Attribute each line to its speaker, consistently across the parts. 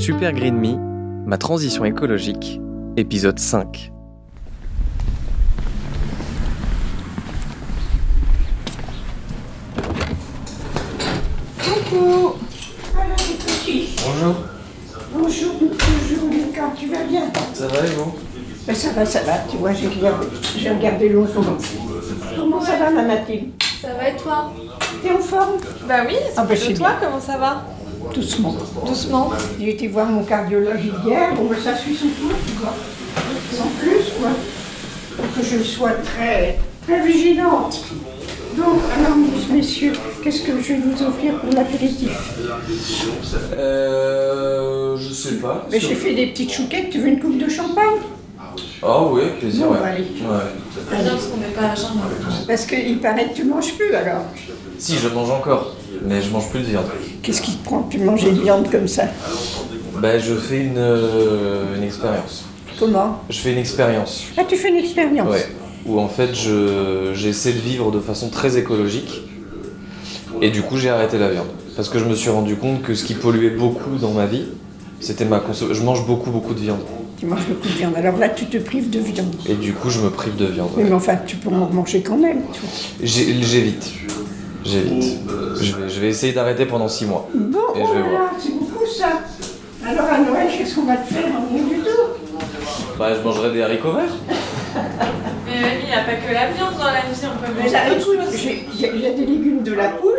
Speaker 1: Super Green Me, ma transition écologique, épisode 5.
Speaker 2: Coucou Voilà les petits.
Speaker 1: Bonjour,
Speaker 2: Bonjour, bonjour Lucas, tu vas bien?
Speaker 1: Ça va et vous?
Speaker 2: Ben, Ça va, ça va, tu vois, j'ai regardé, j'ai regardé l'autre. Comment ça va ma Mathilde
Speaker 3: Ça va et toi?
Speaker 2: T'es en forme?
Speaker 3: Bah oui, c'est
Speaker 2: Ah
Speaker 3: plutôt
Speaker 2: c'est
Speaker 3: toi,
Speaker 2: bien.
Speaker 3: comment ça va?
Speaker 2: Doucement.
Speaker 3: Doucement.
Speaker 2: J'ai été voir mon cardiologue hier, bon ben ça suit son cours, tu vois. Sans plus, quoi. Pour que je sois très, très vigilante. Donc, alors, messieurs, qu'est-ce que je vais vous offrir pour l'apéritif?
Speaker 1: Euh. Je sais pas.
Speaker 2: Ben, J'ai fait des petites chouquettes, tu veux une coupe de champagne?
Speaker 1: Ah oui, plaisir,
Speaker 2: Bon,
Speaker 1: ouais.
Speaker 2: allez.
Speaker 1: Ouais.
Speaker 3: Très bien parce qu'on n'est pas à.
Speaker 2: Parce qu'il paraît que tu manges plus alors.
Speaker 1: Si, je mange encore, mais je mange plus de viande.
Speaker 2: Qu'est-ce qui te prend de manger de viande comme ça?
Speaker 1: Bah, je fais une, euh, une expérience.
Speaker 2: Comment?
Speaker 1: Je fais une expérience.
Speaker 2: Ah, tu fais une expérience
Speaker 1: Ouais. Où en fait, je, j'essaie de vivre de façon très écologique. Et du coup, j'ai arrêté la viande. Parce que je me suis rendu compte que ce qui polluait beaucoup dans ma vie, c'était ma consommation. Je mange beaucoup, beaucoup de viande.
Speaker 2: Tu manges beaucoup de viande. Alors là, tu te prives de viande.
Speaker 1: Et du coup, je me prive de viande.
Speaker 2: Mais enfin, tu peux en manger quand même.
Speaker 1: J'évite. J'évite. Je vais, je vais essayer d'arrêter pendant 6 mois.
Speaker 2: Bon,
Speaker 1: Et je
Speaker 2: oh
Speaker 1: vais
Speaker 2: là
Speaker 1: voir.
Speaker 2: là, c'est beaucoup ça. Alors à Noël, qu'est-ce qu'on va te faire en du tout?
Speaker 1: Bah, je mangerai des haricots verts.
Speaker 3: Mais mamie, il n'y a pas que la viande dans la vie, on peut manger d'autres choses.
Speaker 2: il y, a- des légumes de la poule.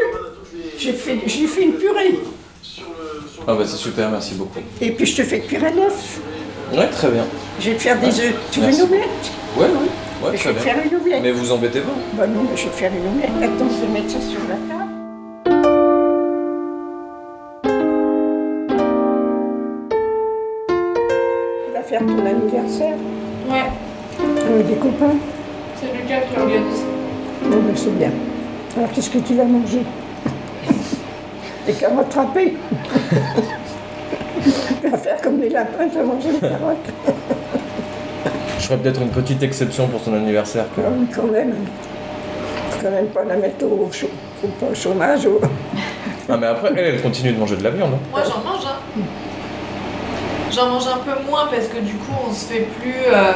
Speaker 2: J'ai fait, j'ai fait une purée.
Speaker 1: Ah, bah, c'est super, merci beaucoup.
Speaker 2: Et puis je te fais cuire un œuf.
Speaker 1: Ouais, très bien.
Speaker 2: Je vais te faire des œufs. Tu veux
Speaker 1: Merci.
Speaker 2: une omelette
Speaker 1: Ouais, ouais. Ouais,
Speaker 2: Je
Speaker 1: très
Speaker 2: vais te
Speaker 1: bien.
Speaker 2: faire une omelette.
Speaker 1: Mais vous embêtez pas.
Speaker 2: Bah non, mais je vais te faire une omelette. Attends, je vais mettre ça sur la table. Tu vas faire ton anniversaire
Speaker 3: Ouais,
Speaker 2: avec des copains
Speaker 3: c'est Lucas qui organise.
Speaker 2: Bon, ben c'est bien. Alors, qu'est-ce que tu vas manger? Des carottes râpées Faire comme les lapins, tu vas manger des carottes.
Speaker 1: Je ferai peut-être une petite exception pour ton anniversaire.
Speaker 2: Ah oui, quand même. Faut quand même pas la mettre au, pas au chômage. au-
Speaker 1: Ah, mais après, elle, elle continue de manger de la viande. hein.
Speaker 3: Moi j'en mange, hein. J'en mange un peu moins parce que du coup on se fait plus euh,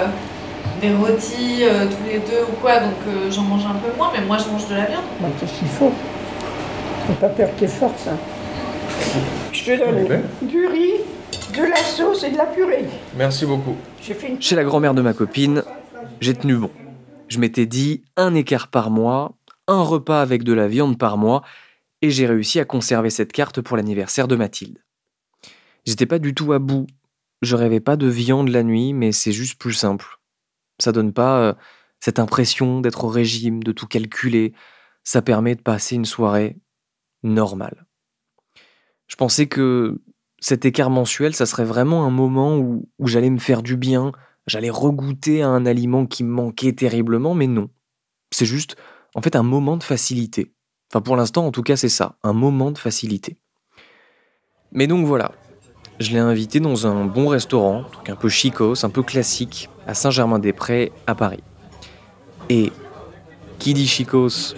Speaker 3: des rôtis euh, tous les deux ou quoi, donc euh, j'en mange un peu moins, mais moi je mange de la viande.
Speaker 2: Bah, Qu'est-ce qu'il faut? Faut pas perdre tes forces. hein. Je te donne
Speaker 1: ben.
Speaker 2: du riz, de la sauce et de la purée.
Speaker 1: Merci beaucoup.
Speaker 2: J'ai fait une
Speaker 1: Chez la grand-mère de ma copine, j'ai tenu bon. Je m'étais dit un écart par mois, un repas avec de la viande par mois, et j'ai réussi à conserver cette carte pour l'anniversaire de Mathilde. J'étais pas du tout à bout. Je rêvais pas de viande la nuit, mais c'est juste plus simple. Ça donne pas euh, cette impression d'être au régime, de tout calculer. Ça permet de passer une soirée normale. Je pensais que cet écart mensuel, ça serait vraiment un moment où, où j'allais me faire du bien, j'allais regoûter à un aliment qui me manquait terriblement, mais non. C'est juste, en fait, un moment de facilité. Enfin, pour l'instant, en tout cas, c'est ça, un moment de facilité. Mais donc voilà, je l'ai invité dans un bon restaurant, donc un peu chicos, un peu classique, à Saint-Germain-des-Prés, à Paris. Et qui dit chicos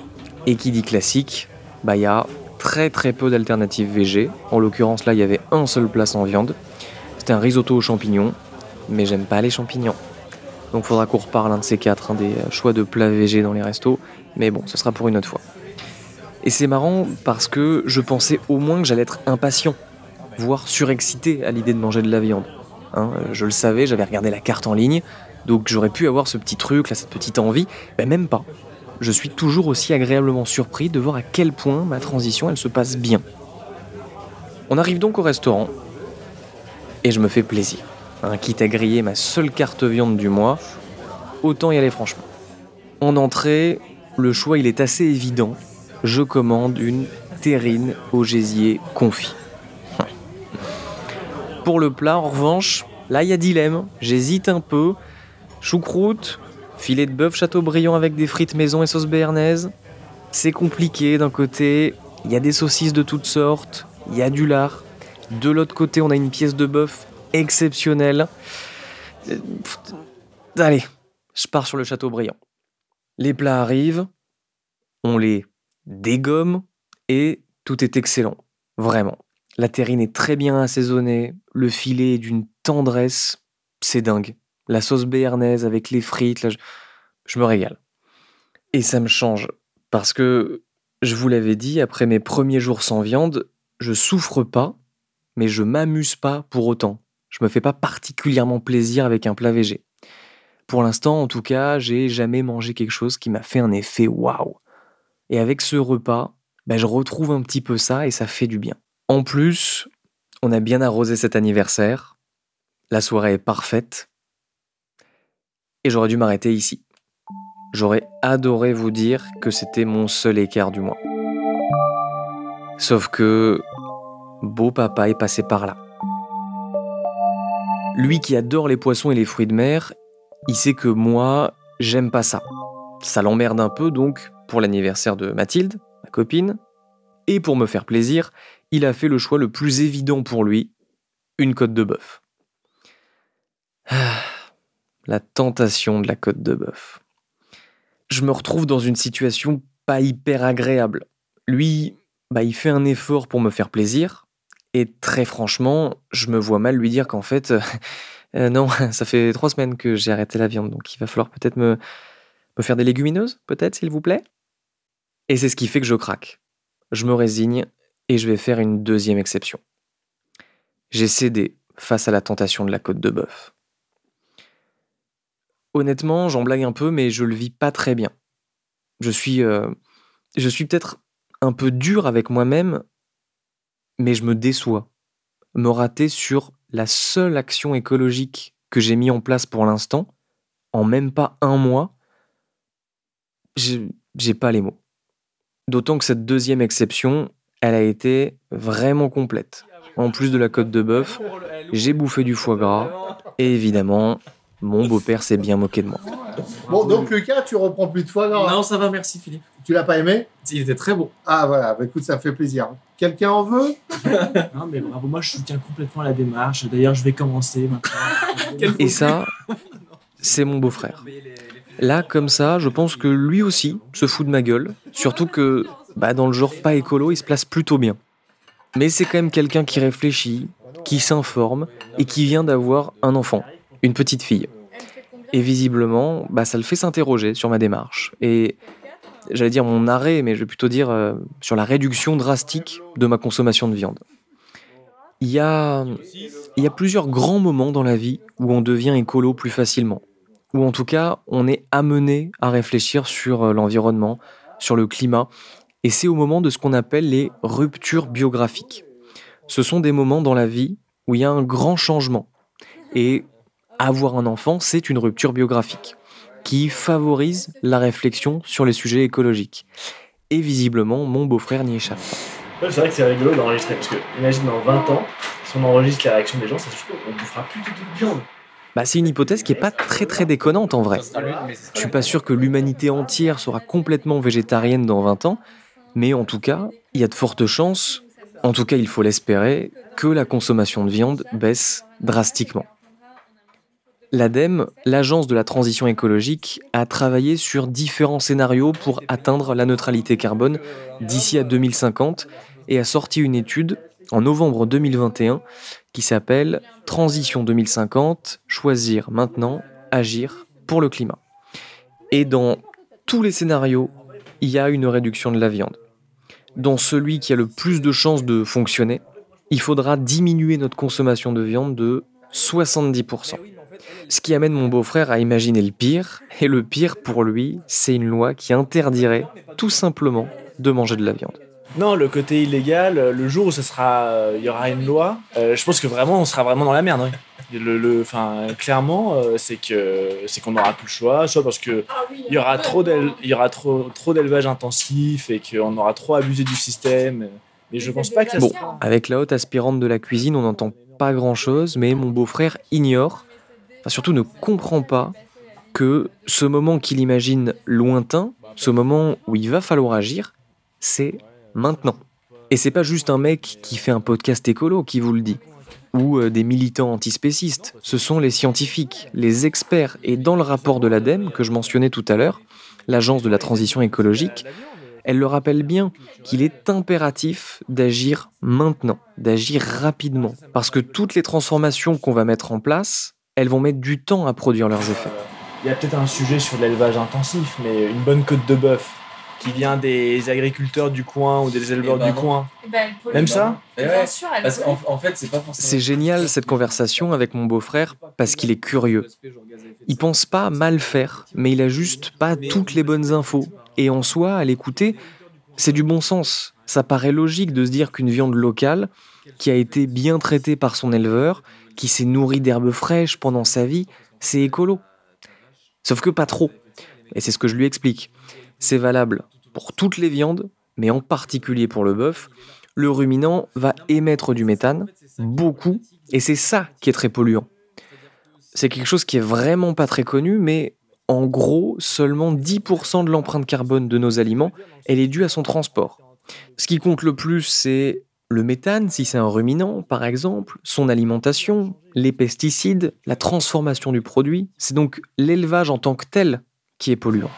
Speaker 1: et qui dit classique, bah il y a très très peu d'alternatives VG. En l'occurrence là, il y avait un seul plat sans viande. C'était un risotto aux champignons, mais j'aime pas les champignons. Donc faudra qu'on reparle un de ces quatre, hein, des euh, choix de plats VG dans les restos. Mais bon, ce sera pour une autre fois. Et c'est marrant parce que je pensais au moins que j'allais être impatient, voire surexcité à l'idée de manger de la viande. Hein, euh, je le savais, j'avais regardé la carte en ligne, donc j'aurais pu avoir ce petit truc, là, cette petite envie, mais même pas. Je suis toujours aussi agréablement surpris de voir à quel point ma transition elle se passe bien. On arrive donc au restaurant et je me fais plaisir. Hein, quitte à griller ma seule carte viande du mois, autant y aller franchement. En entrée, le choix il est assez évident. je commande une terrine au gésier confit. Pour le plat, en revanche, là il y a dilemme. J'hésite un peu. Choucroute, filet de bœuf châteaubriand avec des frites maison et sauce béarnaise. C'est compliqué d'un côté, il y a des saucisses de toutes sortes, il y a du lard. De l'autre côté, on a une pièce de bœuf exceptionnelle. Euh, Allez, je pars sur le châteaubriand. Les plats arrivent, on les dégomme et tout est excellent. Vraiment. La terrine est très bien assaisonnée, le filet est d'une tendresse, c'est dingue. La sauce béarnaise avec les frites, je me régale. Et ça me change, parce que, je vous l'avais dit, après mes premiers jours sans viande, je souffre pas, mais je m'amuse pas pour autant. Je me fais pas particulièrement plaisir avec un plat végé. Pour l'instant, en tout cas, j'ai jamais mangé quelque chose qui m'a fait un effet waouh. Et avec ce repas, ben, je retrouve un petit peu ça et ça fait du bien. En plus, on a bien arrosé cet anniversaire. La soirée est parfaite. J'aurais dû m'arrêter ici. J'aurais adoré vous dire que c'était mon seul écart du mois. Sauf que beau papa est passé par là. Lui qui adore les poissons et les fruits de mer, il sait que moi, j'aime pas ça. Ça l'emmerde un peu donc pour l'anniversaire de Mathilde, ma copine, et pour me faire plaisir, il a fait le choix le plus évident pour lui, une côte de bœuf. Ah, la tentation de la côte de bœuf. Je me retrouve dans une situation pas hyper agréable. Lui, bah, il fait un effort pour me faire plaisir, et très franchement, je me vois mal lui dire qu'en fait, euh, non, ça fait trois semaines que j'ai arrêté la viande, donc il va falloir peut-être me, faire des légumineuses, peut-être, s'il vous plaît. Et c'est ce qui fait que je craque. Je me résigne et je vais faire une deuxième exception. J'ai cédé face à la tentation de la côte de bœuf. Honnêtement, j'en blague un peu, mais je le vis pas très bien. Je suis, euh, je suis peut-être un peu dur avec moi-même, mais je me déçois. Me rater sur la seule action écologique que j'ai mis en place pour l'instant, en même pas un mois, j'ai pas les mots. D'autant que cette deuxième exception, elle a été vraiment complète. En plus de la côte de bœuf, j'ai bouffé du foie gras et évidemment, mon beau-père s'est bien moqué de moi.
Speaker 4: Bon, donc Lucas, tu reprends plus de foie gras.
Speaker 5: Non, ça va, merci Philippe.
Speaker 4: Tu l'as pas aimé
Speaker 5: Il était très bon.
Speaker 4: Ah voilà, bah, écoute, ça me fait plaisir. Quelqu'un en veut
Speaker 5: Non, mais bravo, moi je soutiens complètement la démarche. D'ailleurs, je vais commencer maintenant.
Speaker 1: Et ça, c'est mon beau-frère. Là, comme ça, je pense que lui aussi se fout de ma gueule. Surtout que, bah, dans le genre pas écolo, il se place plutôt bien. Mais c'est quand même quelqu'un qui réfléchit, qui s'informe et qui vient d'avoir un enfant, une petite fille. Et visiblement, bah, ça le fait s'interroger sur ma démarche. Et j'allais dire mon arrêt, mais je vais plutôt dire euh, sur la réduction drastique de ma consommation de viande. Il y, a, il y a plusieurs grands moments dans la vie où on devient écolo plus facilement. Ou en tout cas, on est amené à réfléchir sur euh, l'environnement, sur le climat. Et c'est au moment de ce qu'on appelle les ruptures biographiques. Ce sont des moments dans la vie où il y a un grand changement. Et avoir un enfant, c'est une rupture biographique qui favorise la réflexion sur les sujets écologiques. Et visiblement, mon beau-frère n'y échappe pas.
Speaker 6: c'est vrai que c'est rigolo d'enregistrer, parce que imagine dans 20 ans, si on enregistre la réaction des gens, ça se trouve, on bouffera plus du tout de viande.
Speaker 1: Bah, c'est une hypothèse qui est pas très très déconnante en vrai. Je suis pas sûr que l'humanité entière sera complètement végétarienne dans 20 ans, mais en tout cas, il y a de fortes chances, en tout cas il faut l'espérer, que la consommation de viande baisse drastiquement. L'ADEME, l'Agence de la transition écologique, a travaillé sur différents scénarios pour atteindre la neutralité carbone d'ici à 2050 et a sorti une étude en novembre 2021 qui s'appelle Transition 2050, choisir maintenant, agir pour le climat. Et dans tous les scénarios, il y a une réduction de la viande. Dans celui qui a le plus de chances de fonctionner, il faudra diminuer notre consommation de viande de 70%. Ce qui amène mon beau-frère à imaginer le pire, et le pire pour lui, c'est une loi qui interdirait tout simplement de manger de la viande.
Speaker 5: Non, le côté illégal, le jour où ça sera, euh, il y aura une loi, euh, je pense que vraiment, on sera vraiment dans la merde. hein. Le, clairement, euh, c'est que c'est qu'on n'aura plus le choix, soit parce que il y aura trop d'élevage, il y aura trop trop d'élevage intensif et qu'on aura trop abusé du système. Mais je pense pas que ça
Speaker 1: Bon, avec la haute aspirante de la cuisine, on n'entend pas grand-chose, mais mon beau-frère ignore, surtout ne comprend pas, que ce moment qu'il imagine lointain, ce moment où il va falloir agir, c'est maintenant. Et c'est pas juste un mec qui fait un podcast écolo qui vous le dit, ou euh, des militants antispécistes, ce sont les scientifiques, les experts, et dans le rapport de l'ADEME que je mentionnais tout à l'heure, l'agence de la transition écologique, elle le rappelle bien qu'il est impératif d'agir maintenant, d'agir rapidement. Parce que toutes les transformations qu'on va mettre en place, elles vont mettre du temps à produire leurs effets.
Speaker 5: Il y a peut-être un sujet sur l'élevage intensif, mais une bonne côte de bœuf qui vient des agriculteurs du coin ou des éleveurs
Speaker 7: Eh ben
Speaker 5: du
Speaker 7: non.
Speaker 5: coin.
Speaker 3: Eh ben.
Speaker 5: Même ça
Speaker 7: ouais, qu'en en fait, c'est pas forcément.
Speaker 1: C'est génial cette conversation avec mon beau-frère parce qu'il est curieux. Il pense pas mal faire, mais il a juste pas toutes les bonnes infos. Et en soi, à l'écouter, c'est du bon sens. Ça paraît logique de se dire qu'une viande locale, qui a été bien traitée par son éleveur, qui s'est nourrie d'herbes fraîches pendant sa vie, c'est écolo. Sauf que pas trop. Et c'est ce que je lui explique. C'est valable pour toutes les viandes, mais en particulier pour le bœuf. Le ruminant va émettre du méthane, beaucoup, et c'est ça qui est très polluant. C'est quelque chose qui est vraiment pas très connu, mais en gros, seulement 10% de l'empreinte carbone de nos aliments, elle est due à son transport. Ce qui compte le plus, c'est le méthane, si c'est un ruminant, par exemple, son alimentation, les pesticides, la transformation du produit. C'est donc l'élevage en tant que tel qui est polluant.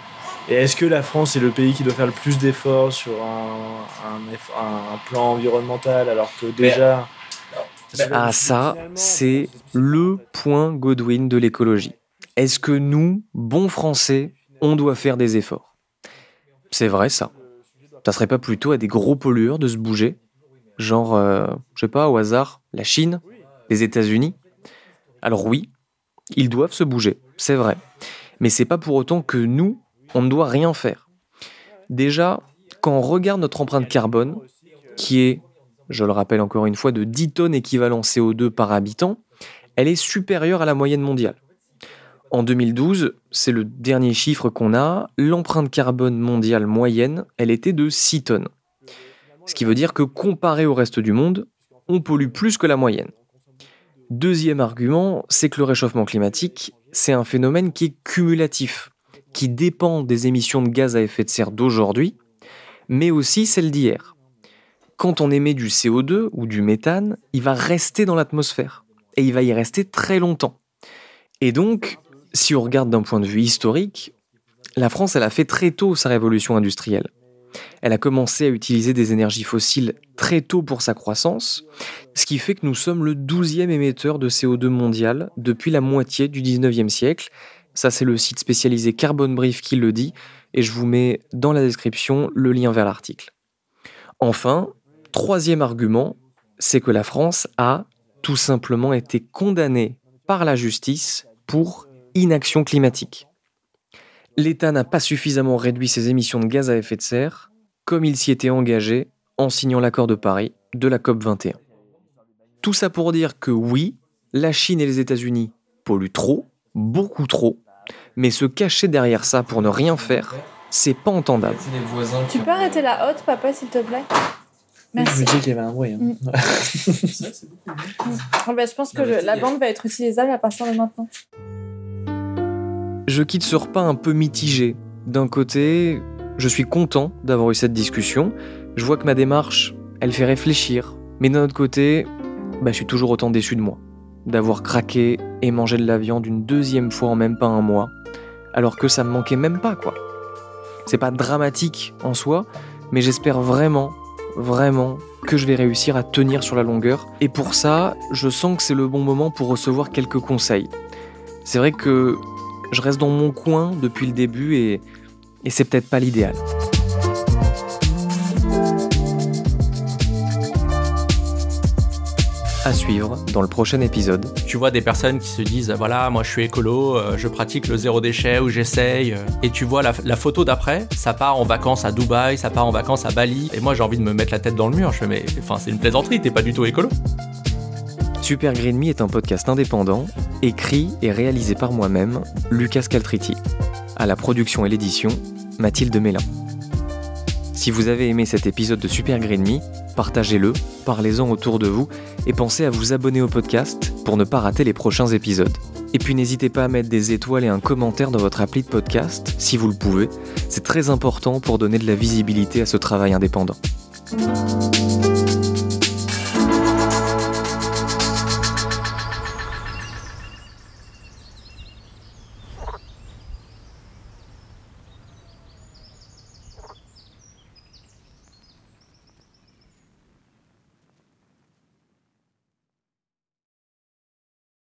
Speaker 5: Et est-ce que la France est le pays qui doit faire le plus d'efforts sur un, un eff- un plan environnemental alors que déjà...
Speaker 1: Ah ça, c'est le point Godwin de l'écologie. Est-ce que nous, bons Français, on doit faire des efforts? C'est vrai ça. Ça serait pas plutôt à des gros pollueurs de se bouger Genre, euh, je sais pas, au hasard, la Chine, les États-Unis Alors oui, ils doivent se bouger, c'est vrai. Mais c'est pas pour autant que nous, on ne doit rien faire. Déjà, quand on regarde notre empreinte carbone, qui est, je le rappelle encore une fois, de 10 tonnes équivalent CO2 par habitant, elle est supérieure à la moyenne mondiale. En 2012, c'est le dernier chiffre qu'on a, l'empreinte carbone mondiale moyenne, elle était de 6 tonnes. Ce qui veut dire que comparé au reste du monde, on pollue plus que la moyenne. Deuxième argument, c'est que le réchauffement climatique, c'est un phénomène qui est cumulatif, qui dépend des émissions de gaz à effet de serre d'aujourd'hui, mais aussi celles d'hier. Quand on émet du CO2 ou du méthane, il va rester dans l'atmosphère, et il va y rester très longtemps. Et donc, si on regarde d'un point de vue historique, la France, elle a fait très tôt sa révolution industrielle. Elle a commencé à utiliser des énergies fossiles très tôt pour sa croissance, ce qui fait que nous sommes le 12e émetteur de CO2 mondial depuis la moitié du 19e siècle. Ça, c'est le site spécialisé Carbon Brief qui le dit, et je vous mets dans la description le lien vers l'article. Enfin, troisième argument, c'est que la France a tout simplement été condamnée par la justice pour inaction climatique. L'État n'a pas suffisamment réduit ses émissions de gaz à effet de serre comme il s'y était engagé en signant l'accord de Paris de la COP 21. Tout ça pour dire que oui, la Chine et les États-Unis polluent trop, beaucoup trop, mais se cacher derrière ça pour ne rien faire, c'est pas entendable.
Speaker 8: Tu peux arrêter la haute, papa, s'il te plaît?
Speaker 5: Je me
Speaker 8: Merci.
Speaker 5: disais qu'il y avait un bruit. hein.
Speaker 8: Mm. Ah bah, je pense que
Speaker 7: Non,
Speaker 8: la bande va être utilisable à partir de maintenant.
Speaker 1: Je quitte ce repas un peu mitigé. D'un côté, je suis content d'avoir eu cette discussion. Je vois que ma démarche, elle fait réfléchir. Mais d'un autre côté, bah, je suis toujours autant déçu de moi. D'avoir craqué et mangé de la viande une deuxième fois en même pas un mois. Alors que ça me manquait même pas, quoi. C'est pas dramatique en soi, mais j'espère vraiment, vraiment que je vais réussir à tenir sur la longueur. Et pour ça, je sens que c'est le bon moment pour recevoir quelques conseils. C'est vrai que je reste dans mon coin depuis le début et, c'est peut-être pas l'idéal. À suivre dans le prochain épisode.
Speaker 7: Tu vois des personnes qui se disent voilà, moi je suis écolo, euh, je pratique le zéro déchet ou j'essaye. euh, Et tu vois la, photo d'après, ça part en vacances à Dubaï, ça part en vacances à Bali. Et moi j'ai envie de me mettre la tête dans le mur. Je fais mais c'est une plaisanterie, t'es pas du tout écolo.
Speaker 1: Super Green Me est un podcast indépendant, écrit et réalisé par moi-même, Lucas Caltriti. À la production et l'édition, Mathilde Mélin. Si vous avez aimé cet épisode de Super Green Me, partagez-le, parlez-en autour de vous et pensez à vous abonner au podcast pour ne pas rater les prochains épisodes. Et puis n'hésitez pas à mettre des étoiles et un commentaire dans votre appli de podcast, si vous le pouvez. C'est très important pour donner de la visibilité à ce travail indépendant.